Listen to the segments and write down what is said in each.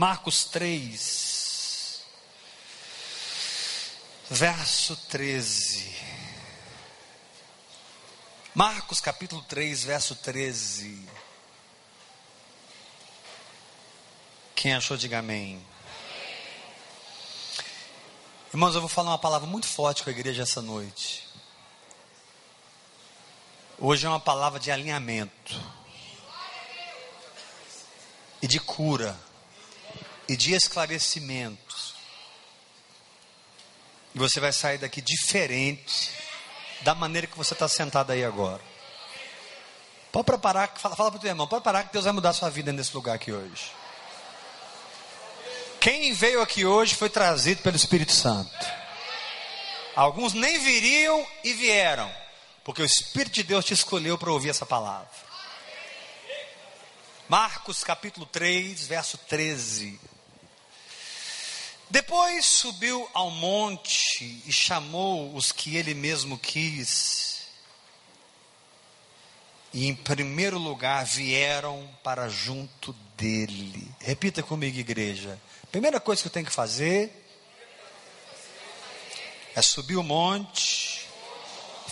Marcos 3, verso 13. Marcos capítulo 3, verso 13. Quem achou, diga amém. Irmãos, eu vou falar uma palavra muito forte com a igreja essa noite. Hoje é uma palavra de alinhamento, e de cura, e de esclarecimentos. E você vai sair daqui diferente da maneira que você está sentado aí agora. Pode preparar, fala, fala para o teu irmão, pode parar que Deus vai mudar a sua vida nesse lugar aqui hoje. Quem veio aqui hoje foi trazido pelo Espírito Santo. Alguns nem viriam e vieram, porque o Espírito de Deus te escolheu para ouvir essa palavra. Marcos capítulo 3, verso 13. Depois subiu ao monte e chamou os que ele mesmo quis. E em primeiro lugar vieram para junto dele. Repita comigo, igreja. Primeira coisa que eu tenho que fazer é subir o monte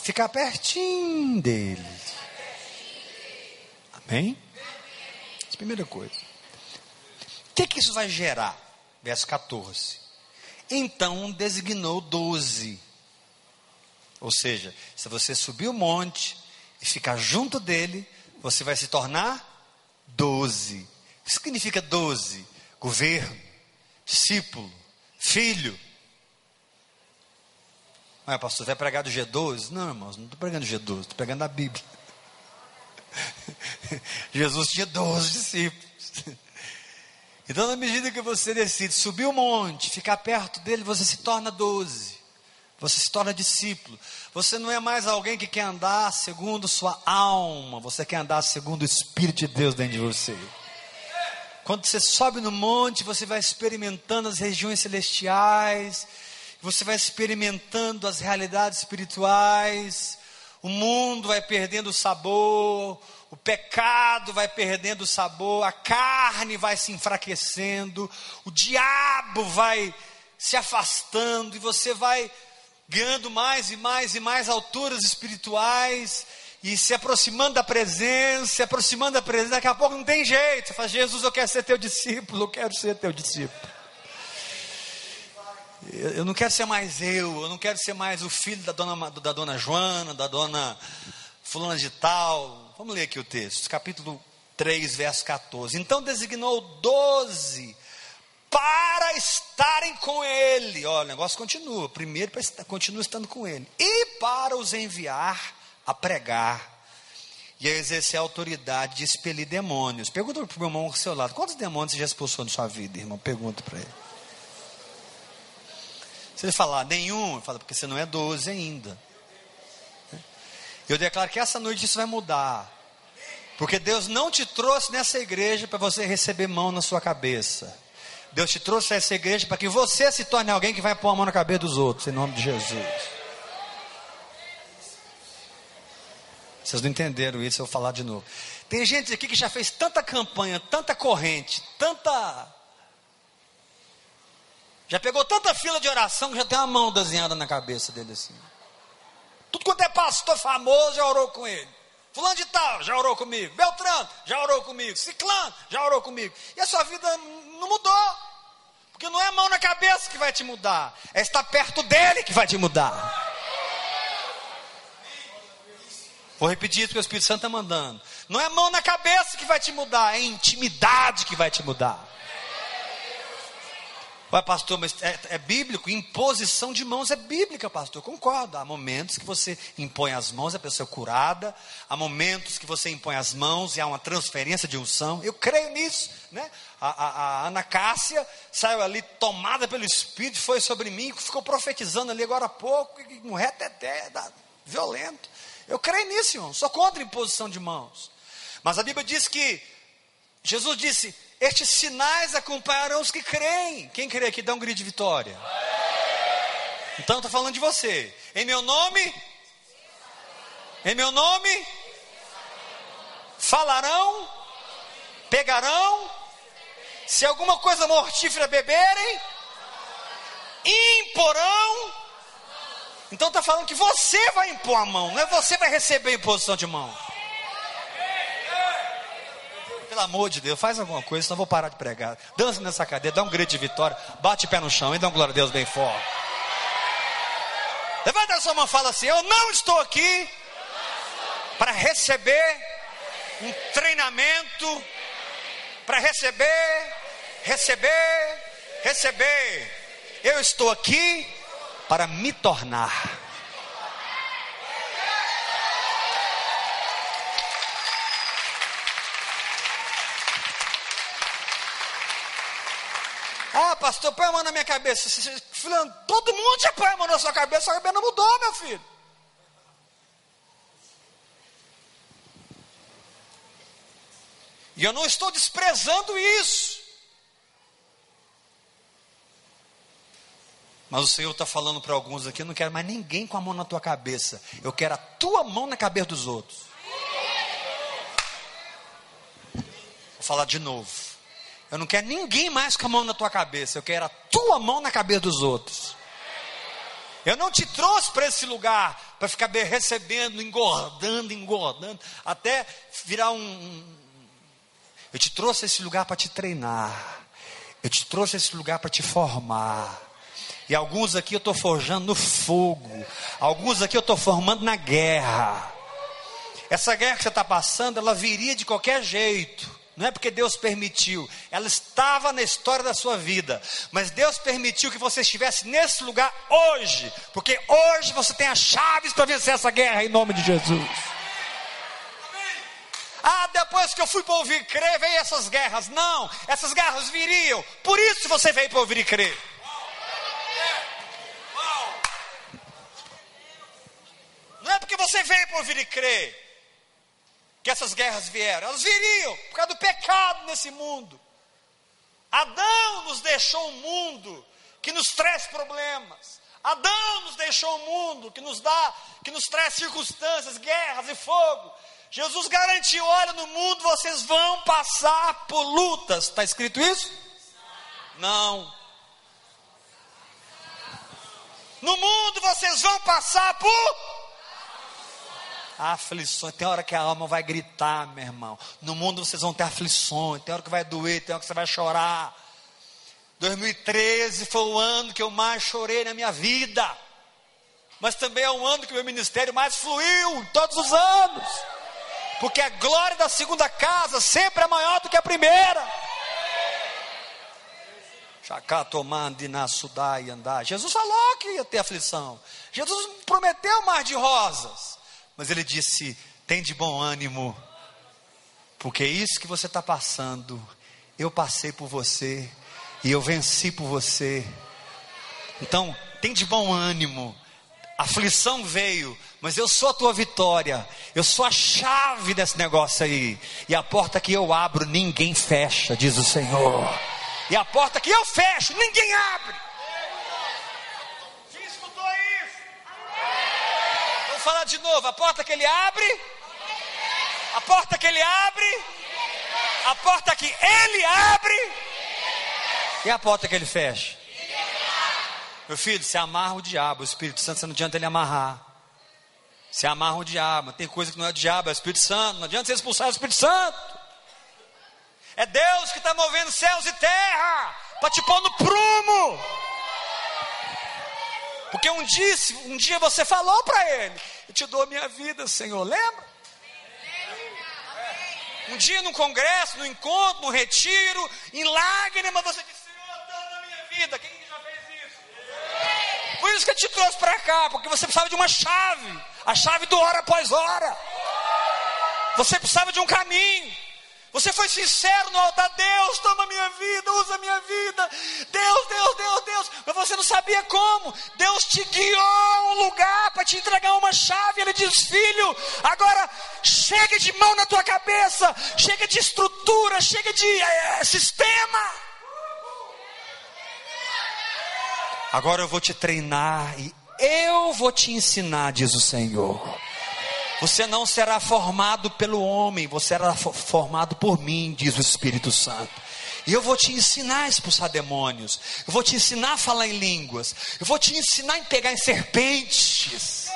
ficar pertinho dele. Amém? Essa é a primeira coisa. O que, que isso vai gerar? Verso 14. Então designou doze. Ou seja, se você subir o monte e ficar junto dele, você vai se tornar doze. O que significa doze? Governo discípulo, filho. Mas, pastor, vai pregar do G12? Não, irmãos, não estou pregando G12, estou pregando a Bíblia. Jesus tinha 12 discípulos. Então, na medida que você decide subir o monte, ficar perto dele, você se torna 12. Você se torna discípulo. Você não é mais alguém que quer andar segundo sua alma, você quer andar segundo o Espírito de Deus dentro de você. Quando você sobe no monte, você vai experimentando as regiões celestiais, você vai experimentando as realidades espirituais, o mundo vai perdendo sabor, o pecado vai perdendo o sabor, a carne vai se enfraquecendo, o diabo vai se afastando e você vai ganhando mais e mais e mais alturas espirituais e se aproximando da presença, se aproximando da presença, daqui a pouco não tem jeito. Você fala, Jesus, eu quero ser teu discípulo, eu quero ser teu discípulo. Eu não quero ser mais eu, eu não quero ser mais o filho da dona, da dona Joana, da dona fulana de tal. Vamos ler aqui o texto, capítulo 3, verso 14. Então designou doze para estarem com ele. Olha, o negócio continua. Primeiro, para continua estando com ele. E para os enviar a pregar e a exercer a autoridade de expelir demônios. Pergunta para o meu irmão ao seu lado: quantos demônios você já expulsou na sua vida, irmão? Pergunta para ele. Se ele falar nenhum, fala, porque você não é 12 ainda. Eu declaro que essa noite isso vai mudar. Porque Deus não te trouxe nessa igreja para você receber mão na sua cabeça. Deus te trouxe nessa igreja para que você se torne alguém que vai pôr a mão na cabeça dos outros, em nome de Jesus. Vocês não entenderam isso, eu vou falar de novo. Tem gente aqui que já fez tanta campanha, tanta corrente, tanta. Já pegou tanta fila de oração que já tem uma mão desenhada na cabeça dele assim. Tudo quanto é pastor famoso já orou com ele. Fulano de tal já orou comigo. Beltrano já orou comigo. Ciclano já orou comigo. E a sua vida não mudou. Porque não é a mão na cabeça que vai te mudar. É estar perto dele que vai te mudar. Vou repetir isso que o Espírito Santo está mandando. Não é mão na cabeça que vai te mudar, é intimidade que vai te mudar. Ué, pastor, mas é, é, bíblico? Imposição de mãos é bíblica, pastor. Concordo. Há momentos que você impõe as mãos, a pessoa é curada. Há momentos que você impõe as mãos e há uma transferência de unção. Eu creio nisso. Né? A, a, a Ana Cássia saiu ali tomada pelo Espírito, foi sobre mim, ficou profetizando ali agora há pouco, um reteté violento. Eu creio nisso, irmão. Sou contra a imposição de mãos. Mas a Bíblia diz que Jesus disse: Estes sinais acompanharão os que creem. Quem crê aqui dá um grito de vitória. Então estou falando de você. Em meu nome. Em meu nome. Falarão. Pegarão. Se alguma coisa mortífera beberem, imporão. Então está falando que você vai impor a mão, não é você vai receber a imposição de mão. Pelo amor de Deus, faz alguma coisa, senão eu vou parar de pregar. Dança nessa cadeira, dá um grito de vitória, bate pé no chão e dá um glória a Deus bem forte. Levanta a sua mão e fala assim: Eu não estou aqui para receber um treinamento, para receber, receber, receber. Eu estou aqui para me tornar. Ah, pastor, põe a mão na minha cabeça. Fulano, todo mundo já põe a mão na sua cabeça, sua cabeça não mudou, meu filho. E eu não estou desprezando isso. Mas o Senhor está falando para alguns aqui: eu não quero mais ninguém com a mão na tua cabeça. Eu quero a tua mão na cabeça dos outros. Vou falar de novo. Eu não quero ninguém mais com a mão na tua cabeça. Eu quero a tua mão na cabeça dos outros. Eu não te trouxe para esse lugar para ficar recebendo, engordando, engordando, até virar um. Eu te trouxe esse lugar para te treinar. Eu te trouxe esse lugar para te formar. E alguns aqui eu estou forjando no fogo. Alguns aqui eu estou formando na guerra. Essa guerra que você está passando, ela viria de qualquer jeito não é porque Deus permitiu, ela estava na história da sua vida, mas Deus permitiu que você estivesse nesse lugar hoje, porque hoje você tem as chaves para vencer essa guerra em nome de Jesus. Ah, depois que eu fui para ouvir e crer, veio essas guerras. Não, essas guerras viriam, por isso você veio para ouvir e crer. Não é porque você veio para ouvir e crer que essas guerras vieram. Elas viriam por causa do pecado nesse mundo. Adão nos deixou um mundo que nos traz problemas. Adão nos deixou um mundo que nos dá, que nos traz circunstâncias, guerras e fogo. Jesus garantiu: olha, no mundo vocês vão passar por lutas. Está escrito isso? Não. No mundo vocês vão passar por aflições. Tem hora que a alma vai gritar, meu irmão. No mundo vocês vão ter aflições. Tem hora que vai doer, tem hora que você vai chorar. 2013 foi o ano que eu mais chorei na minha vida. Mas também é um ano que o meu ministério mais fluiu, todos os anos. Porque a glória da segunda casa sempre é maior do que a primeira. andar. Jesus falou que ia ter aflição. Jesus prometeu mar de rosas. Mas ele disse: tem de bom ânimo, porque é isso que você está passando, eu passei por você e eu venci por você. Então, tem de bom ânimo. Aflição veio, mas eu sou a tua vitória. Eu sou a chave desse negócio aí. E a porta que eu abro, ninguém fecha, diz o Senhor. E a porta que eu fecho, ninguém abre. Falar de novo. A porta que ele abre. A porta que ele abre. A porta que ele abre. E a porta que ele fecha. Meu filho, se amarra o diabo, o Espírito Santo, você não adianta ele amarrar. Se amarra o diabo, tem coisa que não é o diabo, é o Espírito Santo, não adianta você expulsar o Espírito Santo. É Deus que está movendo céus e terra para te pôr no prumo. Porque um dia, um dia você falou para ele: Eu te dou a minha vida, Senhor. Lembra? Um dia num congresso, no encontro, no retiro, em lágrimas, você disse: Senhor, dá na minha vida. Quem já fez isso? Por isso que eu te trouxe para cá, porque você precisava de uma chave a chave do hora após hora. Você precisava de um caminho. Você foi sincero no altar, Deus, toma minha vida, usa minha vida. Deus, Deus, Deus, Deus. Mas você não sabia como. Deus te guiou a um lugar para te entregar uma chave. Ele diz: Filho, agora chega de mão na tua cabeça, chega de estrutura, chega de é, sistema. Agora eu vou te treinar e eu vou te ensinar, diz o Senhor. Você não será formado pelo homem, você será formado por mim, diz o Espírito Santo. E eu vou te ensinar a expulsar demônios. Eu vou te ensinar a falar em línguas. Eu vou te ensinar a pegar em serpentes.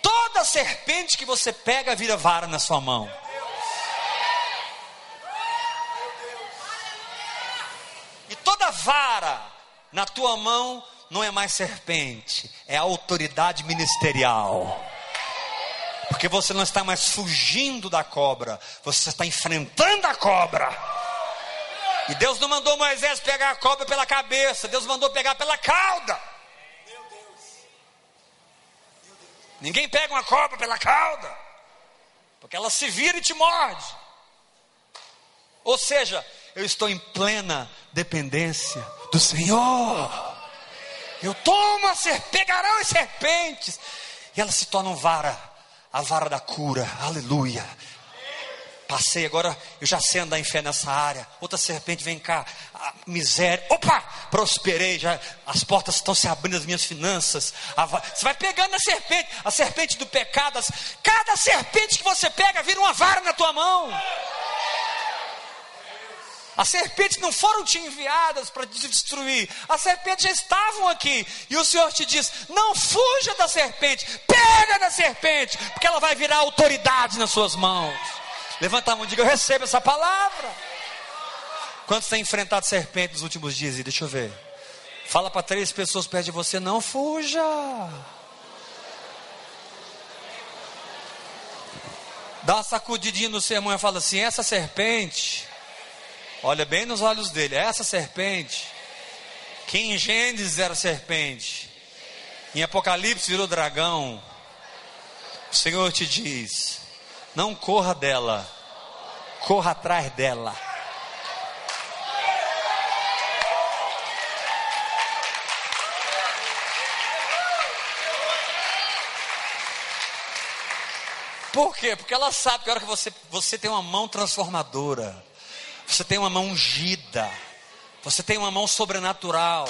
Toda serpente que você pega vira vara na sua mão. E toda vara na tua mão não é mais serpente, é autoridade ministerial. Porque você não está mais fugindo da cobra, você está enfrentando a cobra. E Deus não mandou Moisés pegar a cobra pela cabeça, Deus mandou pegar pela cauda. Ninguém pega uma cobra pela cauda, porque ela se vira e te morde. Ou seja, eu estou em plena dependência do Senhor. Eu tomo a ser, pegarão as serpentes, e elas se tornam vara, a vara da cura, aleluia. Passei agora, eu já sei andar em fé nessa área. Outra serpente vem cá, a miséria. Opa, prosperei, já as portas estão se abrindo as minhas finanças. A, você vai pegando a serpente, a serpente do pecado. As, cada serpente que você pega vira uma vara na tua mão. As serpentes não foram te enviadas para te destruir, as serpentes já estavam aqui. E o Senhor te diz: não fuja da serpente, pega da serpente, porque ela vai virar autoridade nas suas mãos. Levanta a mão e diga: Eu recebo essa palavra. Quantos têm enfrentado serpente nos últimos dias? E deixa eu ver. Fala para três pessoas perto de você: Não fuja. Dá uma sacudidinha no sermão e fala assim: Essa serpente Olha bem nos olhos dele. Essa serpente, que em Gênesis era serpente, em Apocalipse virou dragão. O Senhor te diz: não corra dela, corra atrás dela. Por quê? Porque ela sabe que a hora que você, você tem uma mão transformadora, você tem uma mão ungida. Você tem uma mão sobrenatural.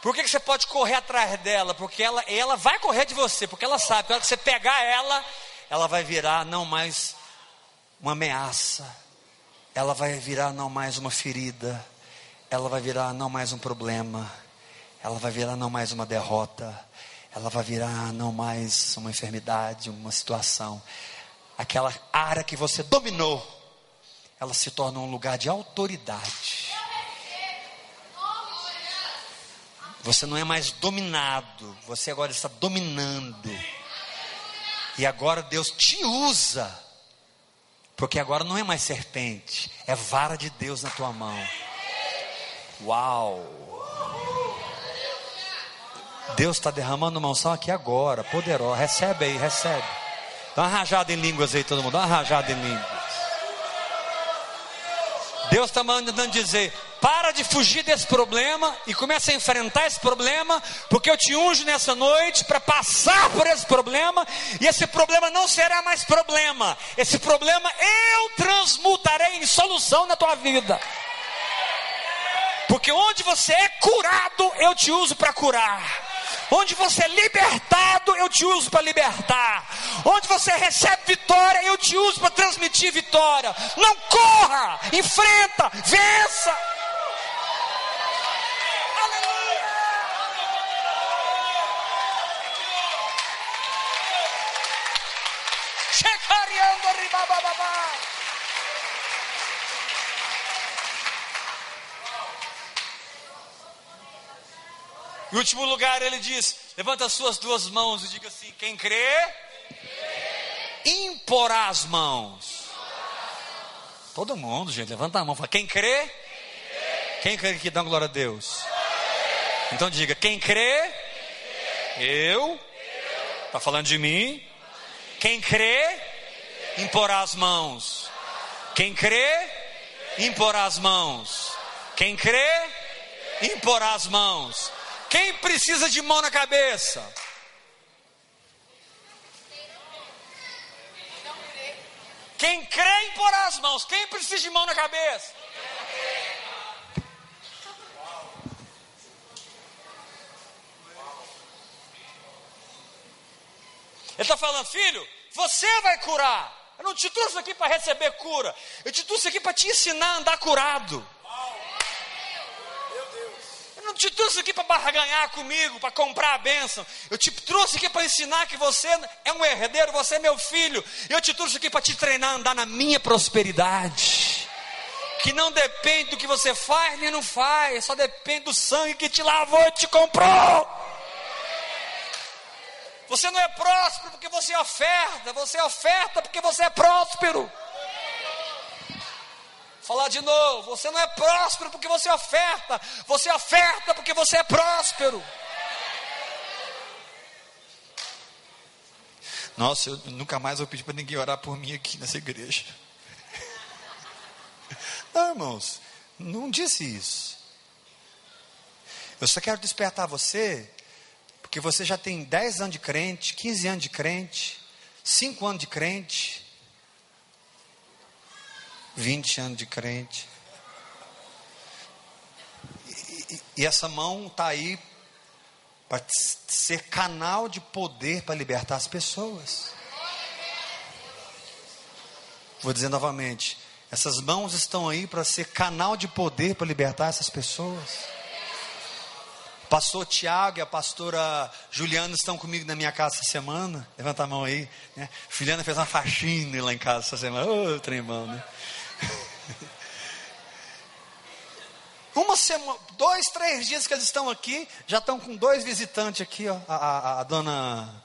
Por que, que você pode correr atrás dela? Porque ela, ela vai correr de você, porque ela sabe que a hora que você pegar ela, ela vai virar não mais uma ameaça, ela vai virar não mais uma ferida, ela vai virar não mais um problema, ela vai virar não mais uma derrota, ela vai virar não mais uma enfermidade, uma situação. Aquela área que você dominou, ela se torna um lugar de autoridade. Você não é mais dominado, você agora está dominando. E agora Deus te usa, porque agora não é mais serpente, é vara de Deus na tua mão. Uau! Deus está derramando uma unção aqui agora, poderosa. Recebe aí, recebe. Dá uma rajada em línguas aí, todo mundo. Dá uma rajada em línguas. Deus está mandando dizer: para de fugir desse problema e começa a enfrentar esse problema, porque eu te unjo nessa noite para passar por esse problema, e esse problema não será mais problema, esse problema eu transmutarei em solução na tua vida. Porque onde você é curado, eu te uso para curar. Onde você é libertado, eu te uso para libertar. Onde você recebe vitória, eu te uso para transmitir vitória. Não corra, enfrenta, vença. Aleluia. Checariando ribababá. Em último lugar, ele diz: levanta as suas duas mãos e diga assim: quem crê, imporá as mãos. Todo mundo, gente, levanta a mão. Fala, quem crê, quem crê que dá glória a Deus? Então diga: quem crê, eu. Está falando de mim. Quem crê, imporá as mãos. Quem crê, imporá as mãos. Quem crê, imporá as mãos. Quem precisa de mão na cabeça? Quem crê em pôr as mãos, quem precisa de mão na cabeça? Ele está falando, filho, você vai curar. Eu não te trouxe aqui para receber cura. Eu te trouxe aqui para te ensinar a andar curado. Não te trouxe aqui para barganhar comigo, para comprar a bênção. Eu te trouxe aqui para ensinar que você é um herdeiro, você é meu filho. Eu te trouxe aqui para te treinar a andar na minha prosperidade. Que não depende do que você faz nem não faz, só depende do sangue que te lavou e te comprou. Você não é próspero porque você oferta, você oferta porque você é próspero. Falar de novo, você não é próspero porque você oferta, você oferta porque você é próspero. Nossa, eu nunca mais vou pedir para ninguém orar por mim aqui nessa igreja. Não, irmãos, não disse isso. Eu só quero despertar você porque você já tem 10 anos de crente, 15 anos de crente, 5 anos de crente, 20 anos de crente. E, essa mão está aí para ser canal de poder para libertar as pessoas. Vou dizer novamente: essas mãos estão aí para ser canal de poder para libertar essas pessoas. Pastor Tiago e a pastora Juliana estão comigo na minha casa essa semana. Levanta a mão aí. Né? Juliana fez uma faxina lá em casa essa semana. Ô, oh, tremão, né? Uma semana, dois, três dias que eles estão aqui, já estão com dois visitantes aqui, ó. A, a, a dona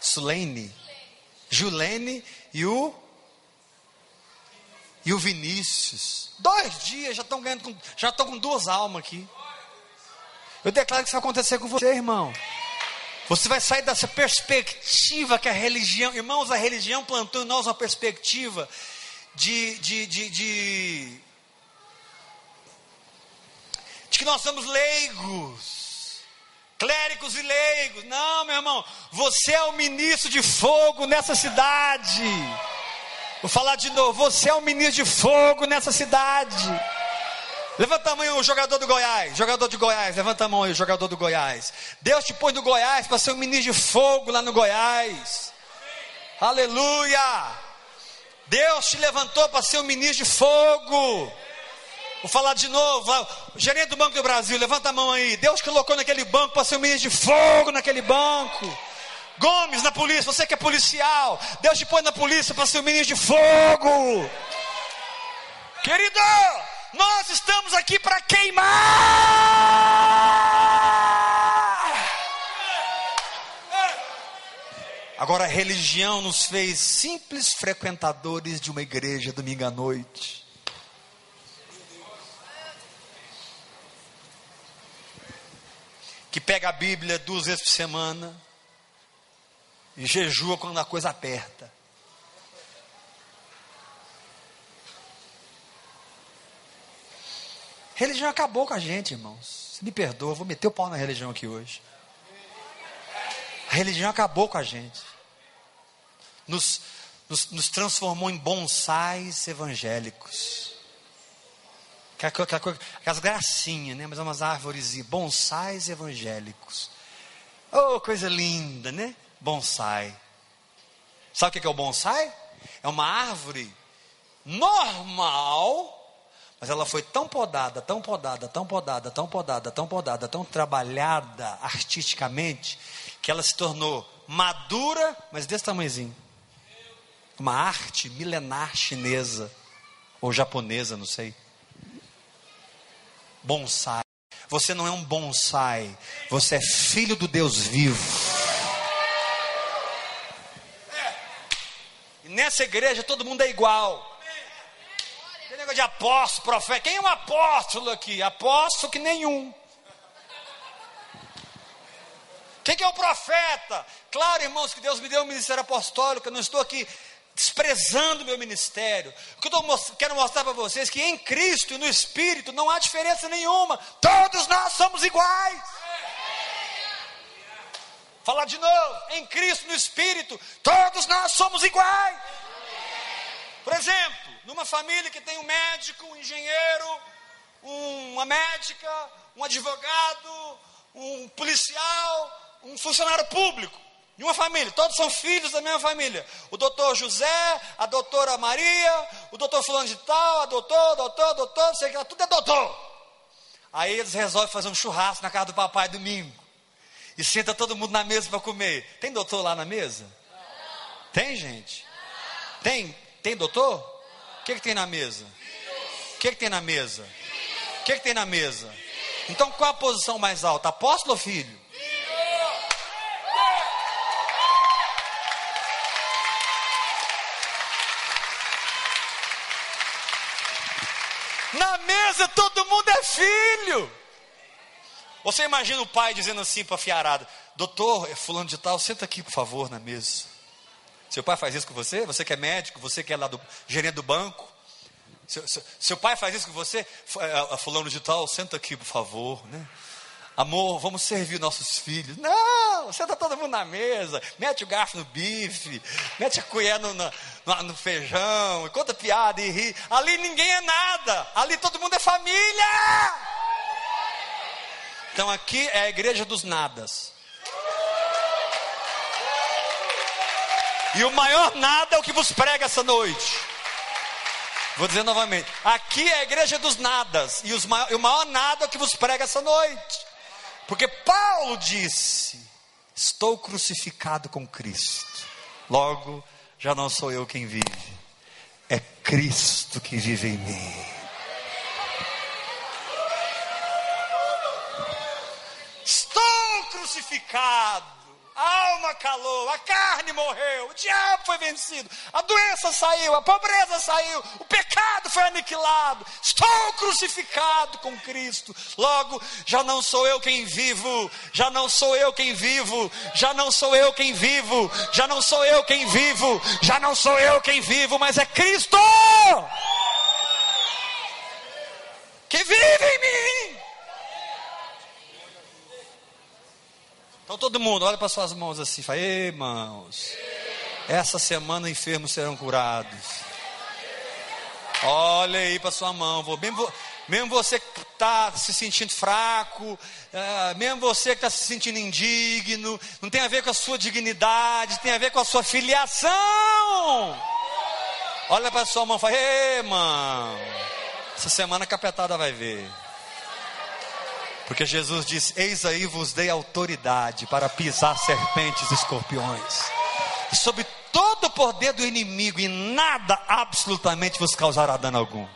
Sulene, Julene e o e o Vinícius. Dois dias já estão ganhando, com, já estão com duas almas aqui. Eu declaro que isso vai acontecer com você, irmão. Você vai sair dessa perspectiva que a religião, irmãos, a religião plantou em nós uma perspectiva de, de, de, de, de que nós somos leigos, clérigos e leigos. Não, meu irmão, você é o ministro de fogo nessa cidade. Vou falar de novo. Você é um ministro de fogo nessa cidade. Levanta a mão aí o jogador do Goiás. Jogador de Goiás. Levanta a mão aí o jogador do Goiás. Deus te pôs no Goiás para ser um ministro de fogo lá no Goiás. Aleluia. Deus te levantou para ser um ministro de fogo. Vou falar de novo. Gerente do Banco do Brasil, levanta a mão aí. Deus colocou naquele banco para ser um ministro de fogo naquele banco. Gomes na polícia, você que é policial, Deus te põe na polícia para ser um ministro de fogo. Querido, nós estamos aqui para queimar. Agora a religião nos fez simples frequentadores de uma igreja domingo à noite. Que pega a Bíblia duas vezes por semana e jejua quando a coisa aperta. Religião acabou com a gente, irmãos. me perdoa, vou meter o pau na religião aqui hoje. A religião acabou com a gente. Nos, nos, nos transformou em bonsais evangélicos. Aquelas gracinhas, né? Mas é umas árvores, bonsais evangélicos. Oh, coisa linda, né? bonsai. Sabe o que é o bonsai? É uma árvore normal, mas ela foi tão podada, tão podada, tão podada, tão podada, tão podada, tão trabalhada artisticamente, que ela se tornou madura, mas desse tamanhozinho. Uma arte milenar chinesa, ou japonesa, não sei. Bonsai. Você não é um bonsai, você é filho do Deus vivo. nessa igreja todo mundo é igual. Negócio de apóstolo, profeta. Quem é um apóstolo aqui? Apóstolo que nenhum. Quem que é o profeta? Claro, irmãos, que Deus me deu um ministério apostólico. Eu não estou aqui desprezando meu ministério. O que eu quero mostrar para vocês é que em Cristo e no Espírito não há diferença nenhuma. Todos nós somos iguais. Falar de novo, em Cristo, no Espírito, todos nós somos iguais. Por exemplo, numa família que tem um médico, um engenheiro, uma médica, um advogado, um policial, um funcionário público. de uma família, todos são filhos da mesma família. O doutor José, a doutora Maria, o doutor fulano de tal, a doutor, doutor, doutor, sei que tudo é doutor. Aí eles resolvem fazer um churrasco na casa do papai domingo. E senta todo mundo na mesa para comer. Tem doutor lá na mesa? Tem, gente? Tem? Tem doutor? O que, que tem na mesa? O que, que tem na mesa? O que, que tem na mesa? Então qual a posição mais alta? Apóstolo ou filho? Na mesa todo mundo é filho. Você imagina o pai dizendo assim para a fiarada: Doutor, é fulano de tal, senta aqui, por favor, na mesa. Seu pai faz isso com você? Você que é médico, você que é lá do gerente do banco. Seu, seu, seu pai faz isso com você? É, fulano de tal, senta aqui, por favor, né? Amor, vamos servir nossos filhos. Não, senta todo mundo na mesa, mete o garfo no bife, mete a colher no, no, no feijão, conta piada e ri. Ali ninguém é nada, ali todo mundo é família. Então aqui é a igreja dos nadas. E o maior nada é o que vos prega essa noite. Vou dizer novamente: aqui é a igreja dos nadas. E, e o maior nada é o que vos prega essa noite. Porque Paulo disse: Estou crucificado com Cristo. Logo, já não sou eu quem vive, é Cristo que vive em mim. Estou crucificado a alma calou, a carne morreu, o diabo foi vencido, a doença saiu, a pobreza saiu, o pecado foi aniquilado. Estou crucificado com Cristo. Logo, já não sou eu quem vivo, já não sou eu quem vivo, já não sou eu quem vivo, já não sou eu quem vivo, já não sou eu quem vivo, mas é Cristo que vive em mim. Então todo mundo, olha para suas mãos assim, fala, irmãos, essa semana enfermos serão curados. Olha aí para sua mão, mesmo, mesmo você que está se sentindo fraco, é, mesmo você que está se sentindo indigno, não tem a ver com a sua dignidade, tem a ver com a sua filiação. Olha para sua mão e fala, irmão, essa semana a capetada vai ver. Porque Jesus disse: Eis aí vos dei autoridade para pisar serpentes e escorpiões, e sobre todo o poder do inimigo, e nada absolutamente vos causará dano algum.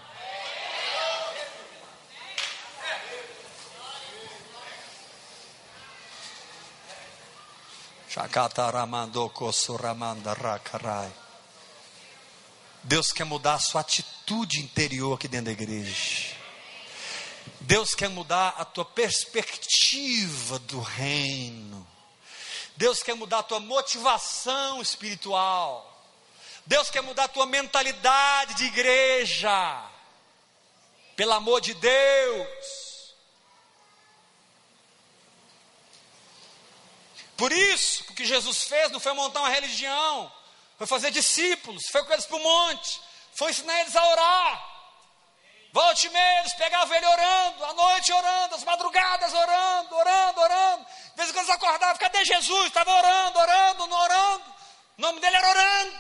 Deus quer mudar a sua atitude interior aqui dentro da igreja. Deus quer mudar a tua perspectiva do reino. Deus quer mudar a tua motivação espiritual. Deus quer mudar a tua mentalidade de igreja. Pelo amor de Deus. Por isso, o que Jesus fez não foi montar uma religião, foi fazer discípulos, foi com eles para o monte, foi ensinar eles a orar. Volte meia, eles pegavam ele orando, à noite orando, às madrugadas orando, orando, orando. De vez em quando eles acordavam, cadê Jesus? Estava orando, orando, não orando. O nome dele era orando.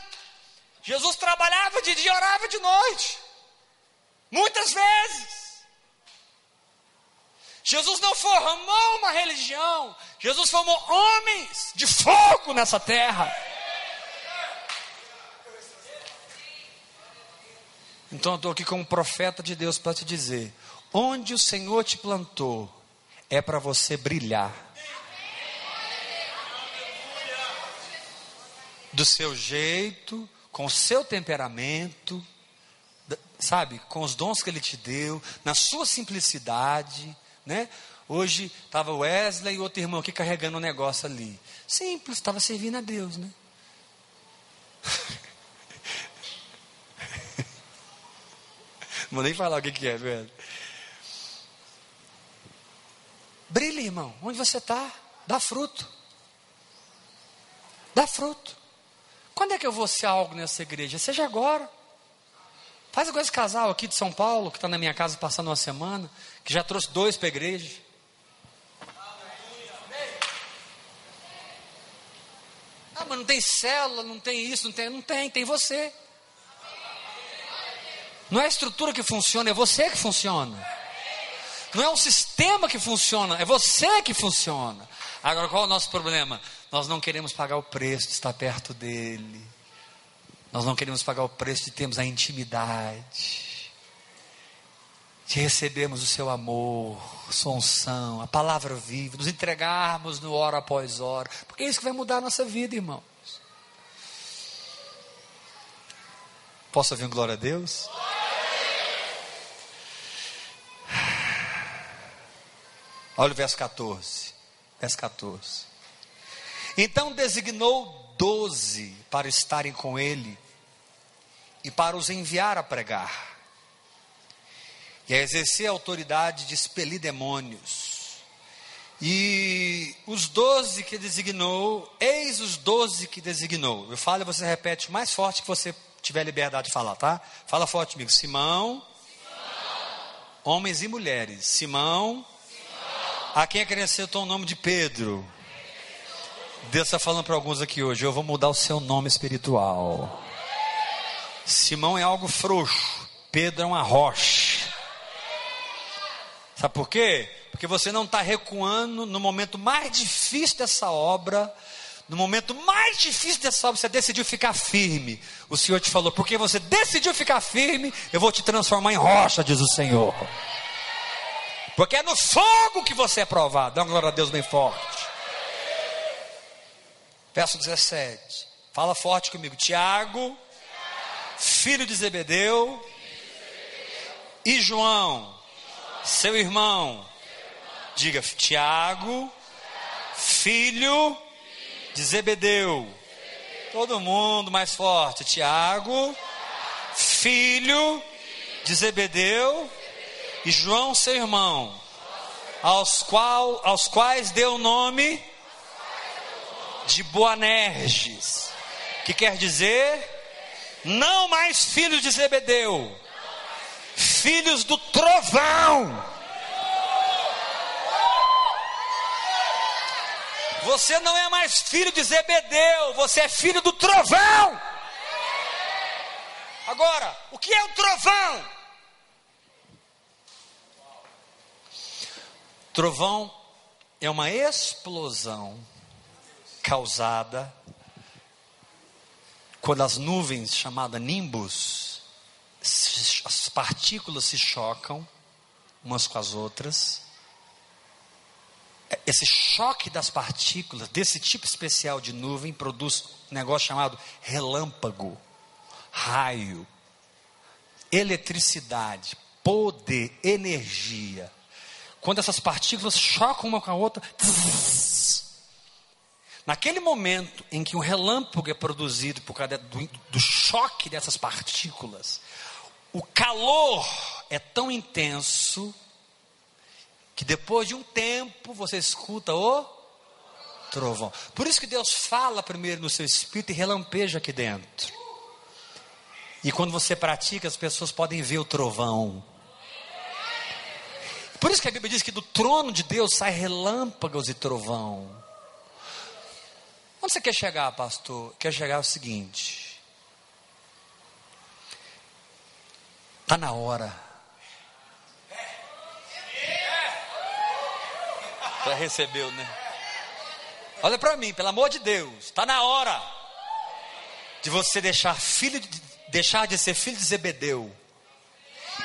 Jesus trabalhava de dia e orava de noite. Muitas vezes. Jesus não formou uma religião, Jesus formou homens de fogo nessa terra. Então eu estou aqui como profeta de Deus para te dizer: onde o Senhor te plantou, é para você brilhar. Do seu jeito, com o seu temperamento, sabe, com os dons que Ele te deu, na sua simplicidade, né? Hoje estava Wesley e outro irmão aqui carregando um negócio ali. Simples, estava servindo a Deus, né? vou nem falar o que, que é, velho. Brilhe, irmão. Onde você está? Dá fruto. Dá fruto. Quando é que eu vou ser algo nessa igreja? Seja agora. Faz igual esse casal aqui de São Paulo, que está na minha casa passando uma semana, que já trouxe dois para a igreja. mas não tem célula, não tem isso, não tem. Não tem, tem você. Não é a estrutura que funciona, é você que funciona. Não é um sistema que funciona, é você que funciona. Agora, qual é o nosso problema? Nós não queremos pagar o preço de estar perto dele. Nós não queremos pagar o preço de termos a intimidade, de recebermos o seu amor, sua unção, a palavra viva, nos entregarmos no hora após hora, porque é isso que vai mudar a nossa vida, irmãos. Posso ouvir um glória a Deus? Olha o verso 14. Verso 14. Então designou doze para estarem com ele e para os enviar a pregar e a exercer a autoridade de expelir demônios. E os doze que designou, eis os doze que designou. Eu falo e você repete mais forte que você tiver liberdade de falar, tá? Fala forte comigo. Simão, Simão. homens e mulheres. Simão, a quem acrescentou o nome de Pedro? Deus está falando para alguns aqui hoje: eu vou mudar o seu nome espiritual. Simão é algo frouxo, Pedro é uma rocha. Sabe por quê? Porque você não está recuando no momento mais difícil dessa obra. No momento mais difícil dessa obra, você decidiu ficar firme. O Senhor te falou, porque você decidiu ficar firme, eu vou te transformar em rocha, diz o Senhor. Porque é no fogo que você é provado. Dá uma glória a Deus bem forte. Verso 17. Fala forte comigo. Tiago, filho de Zebedeu, e João, seu irmão. Diga, Tiago, filho de Zebedeu. Todo mundo mais forte. Tiago, filho de Zebedeu e João, seu irmão, aos, qual, aos quais deu o nome de Boanerges, que quer dizer não mais filhos de Zebedeu, filhos do trovão. Você não é mais filho de Zebedeu, você é filho do trovão. Agora, o que é o trovão? Trovão é uma explosão causada quando as nuvens, chamadas nimbus, as partículas se chocam umas com as outras. Esse choque das partículas, desse tipo especial de nuvem, produz um negócio chamado relâmpago, raio, eletricidade, poder, energia. Quando essas partículas chocam uma com a outra, naquele momento em que um relâmpago é produzido por causa do, do choque dessas partículas, o calor é tão intenso que depois de um tempo você escuta o trovão. Por isso que Deus fala primeiro no seu espírito e relampeja aqui dentro. E quando você pratica, as pessoas podem ver o trovão. Por isso que a Bíblia diz que do trono de Deus sai relâmpagos e trovão. Onde você quer chegar, pastor? Quer chegar ao seguinte: está na hora. Já recebeu, né? Olha para mim, pelo amor de Deus, está na hora de você deixar filho de, deixar de ser filho de Zebedeu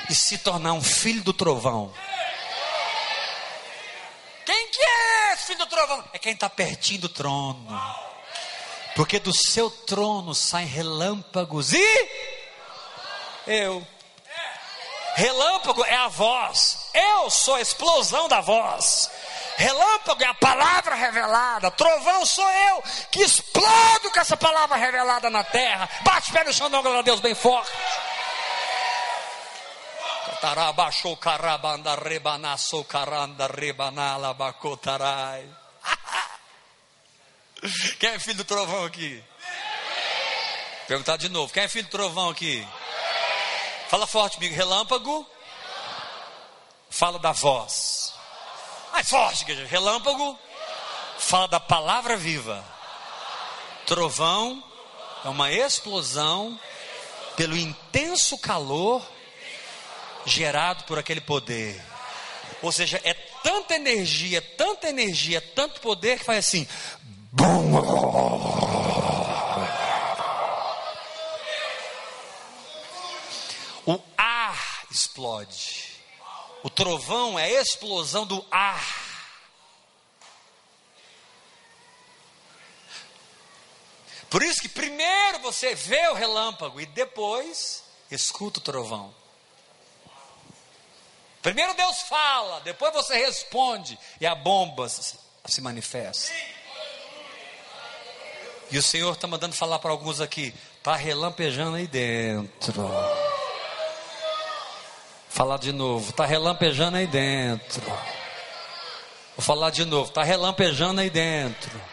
e se tornar um filho do trovão. Quem que é esse filho do trovão? É quem está pertinho do trono. Porque do seu trono saem relâmpagos e eu. Relâmpago é a voz. Eu sou a explosão da voz. Relâmpago é a palavra revelada. Trovão sou eu que explodo com essa palavra revelada na terra. Bate o pé no chão, não, glória a Deus, bem forte. Quem é filho do trovão aqui? Perguntar de novo. Quem é filho do trovão aqui? Fala forte comigo. Relâmpago. Fala da voz. Mais forte, igreja. Relâmpago. Fala da palavra viva. Trovão é uma explosão pelo intenso calor gerado por aquele poder. Ou seja, é tanta energia, tanta energia, tanto poder que faz assim. O ar explode. O trovão é a explosão do ar. Por isso que primeiro você vê o relâmpago e depois escuta o trovão. Primeiro Deus fala, depois você responde e a bomba se manifesta. E o Senhor está mandando falar para alguns aqui, está relampejando aí dentro. Falar de novo, está relampejando aí dentro. Vou falar de novo, está relampejando aí dentro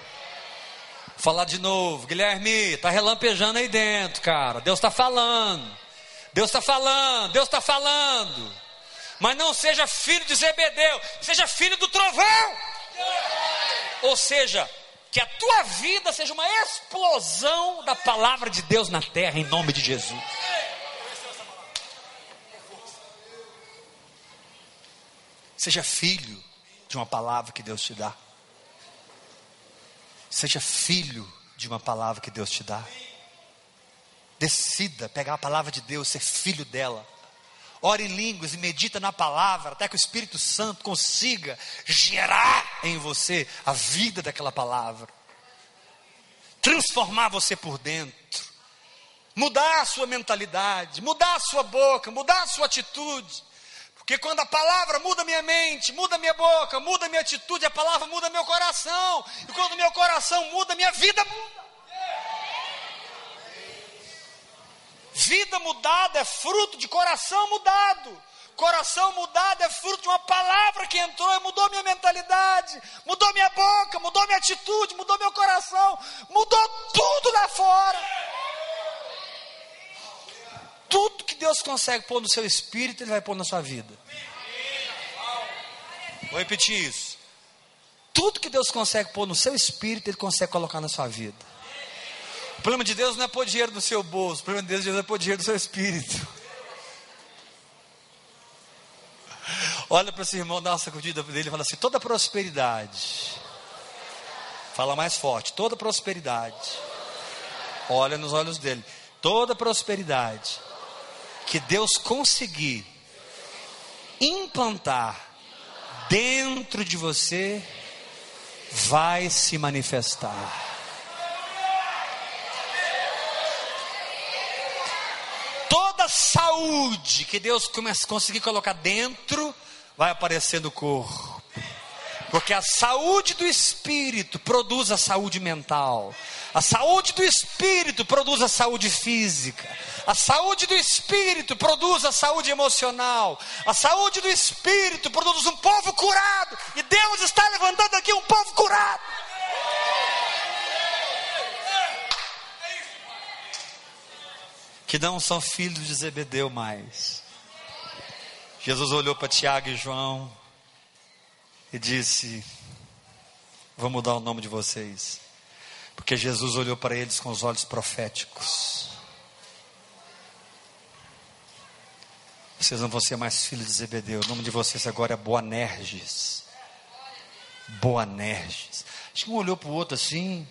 falar de novo. Guilherme, está relampejando aí dentro, cara. Deus está falando. Deus está falando. Deus está falando. Mas não seja filho de Zebedeu, seja filho do trovão. Ou seja, que a tua vida seja uma explosão da palavra de Deus na terra, em nome de Jesus. Seja filho de uma palavra que Deus te dá. Seja filho de uma palavra que Deus te dá. Decida pegar a palavra de Deus, ser filho dela. Ore em línguas e medita na palavra, até que o Espírito Santo consiga gerar em você a vida daquela palavra. Transformar você por dentro. Mudar a sua mentalidade, mudar a sua boca, mudar a sua atitude. Porque quando a palavra muda minha mente, muda minha boca, muda minha atitude, a palavra muda meu coração. E quando meu coração muda, minha vida muda. Vida mudada é fruto de coração mudado. Coração mudado é fruto de uma palavra que entrou e mudou minha mentalidade, mudou minha boca, mudou minha atitude, mudou meu coração, mudou tudo lá fora. Tudo que Deus consegue pôr no seu espírito, Ele vai pôr na sua vida. Vou repetir isso. Tudo que Deus consegue pôr no seu espírito, Ele consegue colocar na sua vida. O problema de Deus não é pôr dinheiro no seu bolso, o problema de Deus é pôr dinheiro no seu espírito. Olha para esse irmão, dá uma sacudida dele e fala assim: toda prosperidade. Fala mais forte, toda prosperidade. Olha nos olhos dele. Toda prosperidade que Deus conseguir implantar dentro de você, vai se manifestar. Toda saúde que Deus conseguir colocar dentro, vai aparecer no corpo. Porque a saúde do espírito produz a saúde mental. A saúde do espírito produz a saúde física. A saúde do espírito produz a saúde emocional. A saúde do espírito produz um povo curado. E Deus está levantando aqui um povo curado. Que não são filhos de Zebedeu mais. Jesus olhou para Tiago e João e disse: Vou mudar o nome de vocês. Porque Jesus olhou para eles com os olhos proféticos. Vocês não vão ser mais filhos de Zebedeu. O nome de vocês agora é Boanerges. Boanerges. Acho que um olhou para o outro assim.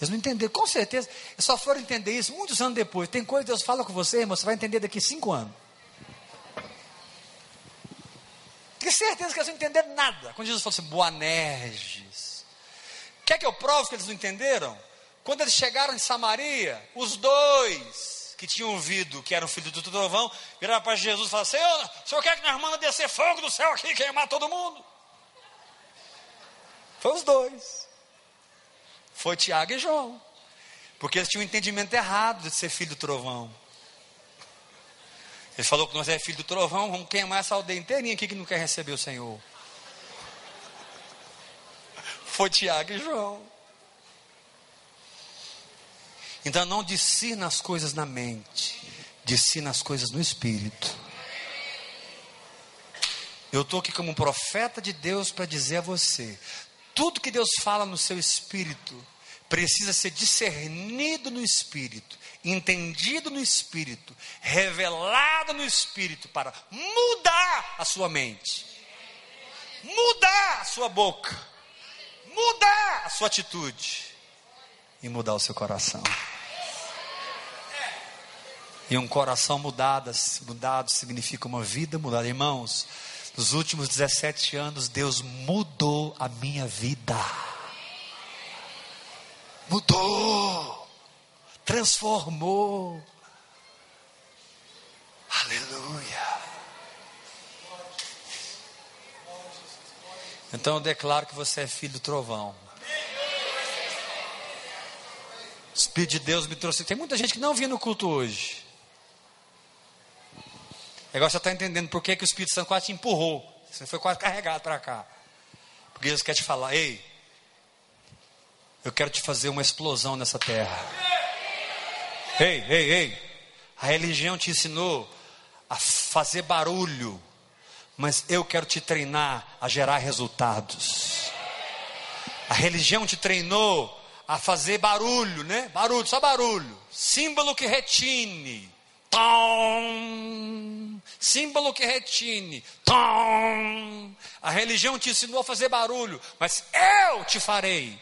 Eles não entenderam, com certeza. Eles só foram entender isso muitos anos depois. Tem coisa que Deus fala com você, irmão, você vai entender daqui cinco anos. Tenho certeza que eles não entenderam nada. Quando Jesus falou assim, Boanerges. Quer que eu prove que eles não entenderam? Quando eles chegaram em Samaria, os dois que tinham ouvido que eram filhos do trovão, viraram para Jesus e falaram: Senhor, o senhor quer que nós manda descer fogo do céu aqui e queimar todo mundo? Foi os dois. Foi Tiago e João. Porque eles tinham um entendimento errado de ser filho do trovão. Ele falou que nós é filho do trovão, vamos queimar essa aldeia inteirinha aqui que não quer receber o Senhor. Foi Tiago e João. Então não discina as coisas na mente, discina as coisas no espírito. Eu estou aqui como profeta de Deus para dizer a você: tudo que Deus fala no seu espírito precisa ser discernido no espírito, entendido no espírito, revelado no espírito para mudar a sua mente, mudar a sua boca, mudar a sua atitude e mudar o seu coração. E um coração mudado, mudado significa uma vida mudada. Irmãos, nos últimos 17 anos, Deus mudou a minha vida. Mudou, transformou. Aleluia. Então eu declaro que você é filho do trovão. O Espírito de Deus me trouxe. Tem muita gente que não vinha no culto hoje. Agora você está entendendo por que, que o Espírito Santo quase te empurrou. Você foi quase carregado para cá. Porque Deus quer te falar: ei, eu quero te fazer uma explosão nessa terra. Ei, ei, ei. A religião te ensinou a fazer barulho, mas eu quero te treinar a gerar resultados. A religião te treinou a fazer barulho, né? Barulho, só barulho. Símbolo que retine. Tom, símbolo que retine. Tom. A religião te ensinou a fazer barulho, mas eu te farei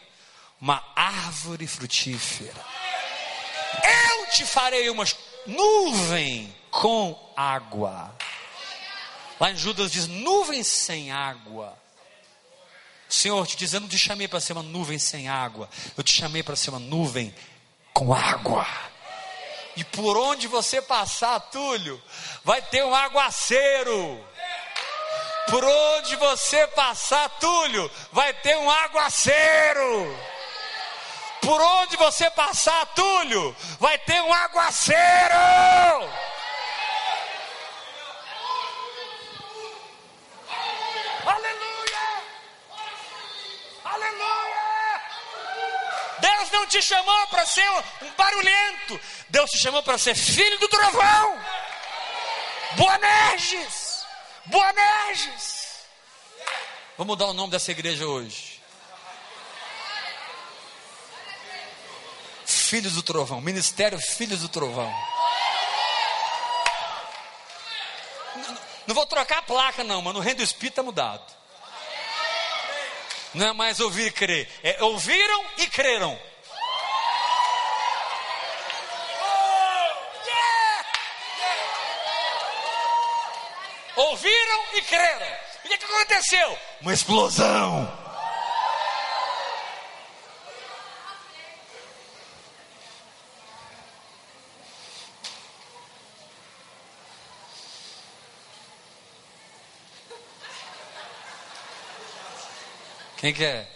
uma árvore frutífera. Eu te farei uma nuvem com água. Lá em Judas diz: nuvem sem água. Senhor, te dizendo, não te chamei para ser uma nuvem sem água, eu te chamei para ser uma nuvem com água. E por onde você passar, Túlio, vai ter um aguaceiro. Por onde você passar, Túlio, vai ter um aguaceiro. Por onde você passar, Túlio, vai ter um aguaceiro. Aleluia! Aleluia! Deus não te chamou para ser um barulhento. Deus te chamou para ser filho do trovão. Boanerges. Boanerges. Vamos mudar o nome dessa igreja hoje. Filhos do Trovão, Ministério Filhos do Trovão. Não vou trocar a placa, não, mas no reino do Espírito está mudado. Não é mais ouvir e crer, é ouviram e creram. Ouviram e creram. E o que, que aconteceu? Uma explosão. Quem quer? É?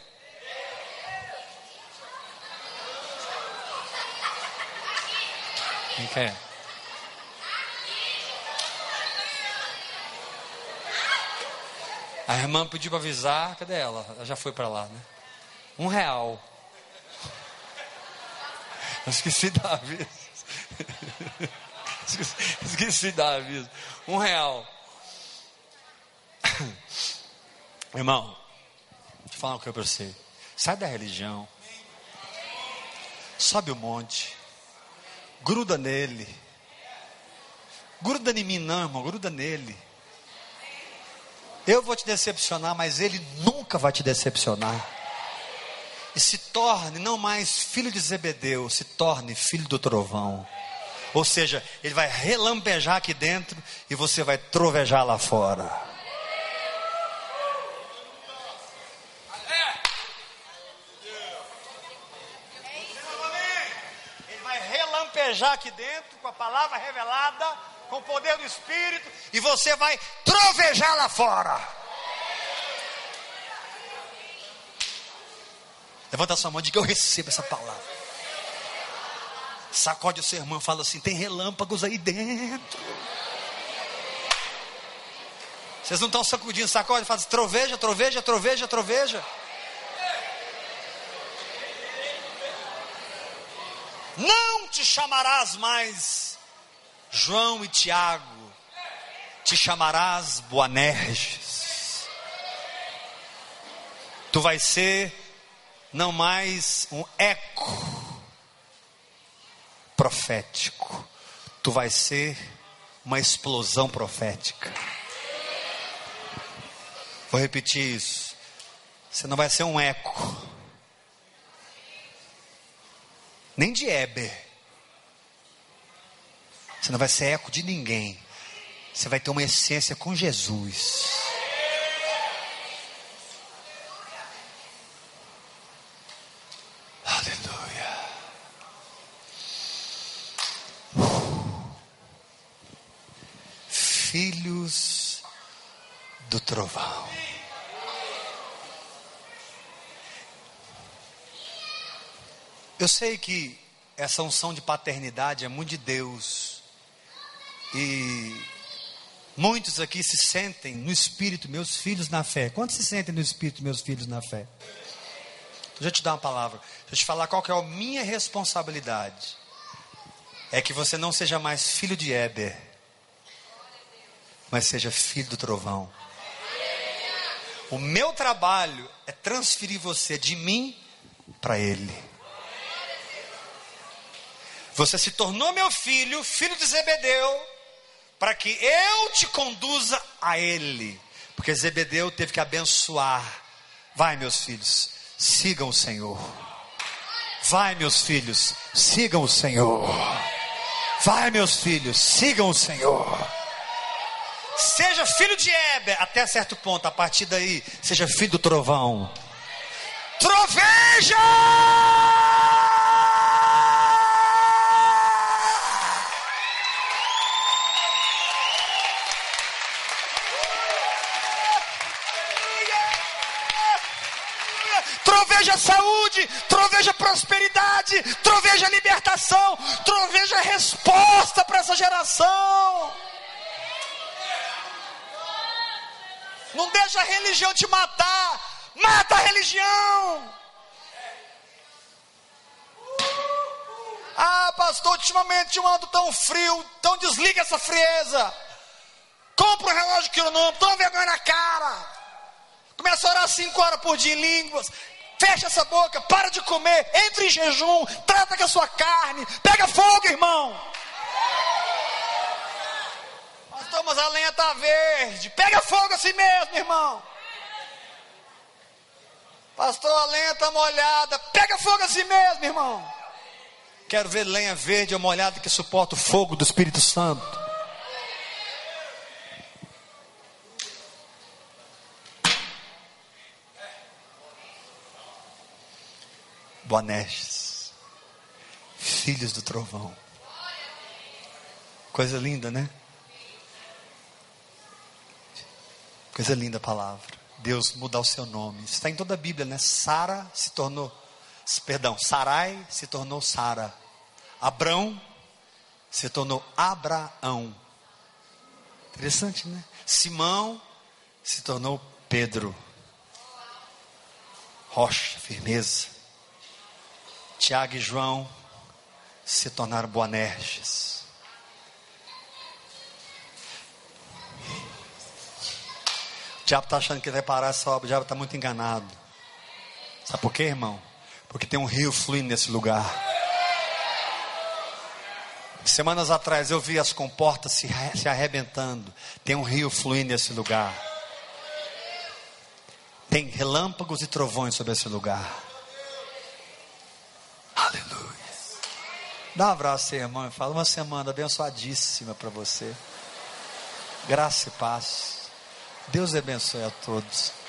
Quem quer? É? A irmã pediu para avisar, cadê ela? Ela já foi para lá, né? Um real. Eu esqueci da aviso. Esqueci, esqueci da aviso. Um real. Irmão, falar uma coisa para você. Sai da religião. Sobe o monte. Gruda nele. Gruda em mim, não, irmão. Gruda nele. Eu vou te decepcionar, mas ele nunca vai te decepcionar. E se torne não mais filho de Zebedeu, se torne filho do trovão. Ou seja, ele vai relampejar aqui dentro e você vai trovejar lá fora. trovejar aqui dentro com a palavra revelada, com o poder do Espírito, e você vai trovejar lá fora. Levanta sua mão e diga: Eu recebo essa palavra. Sacode o seu irmão fala assim: Tem relâmpagos aí dentro. Vocês não estão sacudindo, sacode, faz troveja, troveja, troveja, troveja. Não te chamarás mais João e Tiago, te chamarás Boanerges. Tu vais ser não mais um eco profético. Tu vai ser uma explosão profética. Vou repetir isso. Você não vai ser um eco. Nem de Eber. Você não vai ser eco de ninguém. Você vai ter uma essência com Jesus. Aleluia. Filhos do trovão. Eu sei que essa unção de paternidade é muito de Deus. E muitos aqui se sentem no espírito, meus filhos na fé. Quantos se sentem no espírito, meus filhos na fé? Deixa eu te dar uma palavra. Deixa eu te falar qual que é a minha responsabilidade. É que você não seja mais filho de Éber, mas seja filho do trovão. O meu trabalho é transferir você de mim para ele. Você se tornou meu filho, filho de Zebedeu, para que eu te conduza a ele. Porque Zebedeu teve que abençoar. Vai, meus filhos, sigam o Senhor. Vai, meus filhos, sigam o Senhor. Vai, meus filhos, sigam o Senhor. Seja filho de Eber até certo ponto. A partir daí, seja filho do trovão. Troveja! Troveja saúde, troveja prosperidade, troveja libertação, troveja resposta para essa geração. Não deixa a religião te matar, mata a religião. Ah, pastor, ultimamente eu ando tão frio, então desliga essa frieza. Compra um relógio quilômetro, toma vergonha na cara. Começa a orar cinco horas por dia em línguas. Fecha essa boca, para de comer, entre em jejum, trata com a sua carne, pega fogo, irmão. Pastor, mas a lenha está verde, pega fogo assim mesmo, irmão. Pastor, a lenha está molhada, pega fogo assim mesmo, irmão. Quero ver lenha verde ou molhada que suporta o fogo do Espírito Santo. Boanestes, filhos do trovão. Coisa linda, né? Coisa linda a palavra. Deus mudar o seu nome. Está em toda a Bíblia, né? Sara se tornou, perdão, Sarai se tornou Sara. Abrão se tornou Abraão. Interessante, né? Simão se tornou Pedro. Rocha, firmeza. Tiago e João se tornaram Boanerges. O diabo está achando que vai parar essa obra, o diabo está muito enganado. Sabe por quê, irmão? Porque tem um rio fluindo nesse lugar. Semanas atrás eu vi as comportas se, se arrebentando. Tem um rio fluindo nesse lugar. Tem relâmpagos e trovões sobre esse lugar. Dá um abraço irmão, e fala uma semana abençoadíssima para você. Graça e paz. Deus abençoe a todos.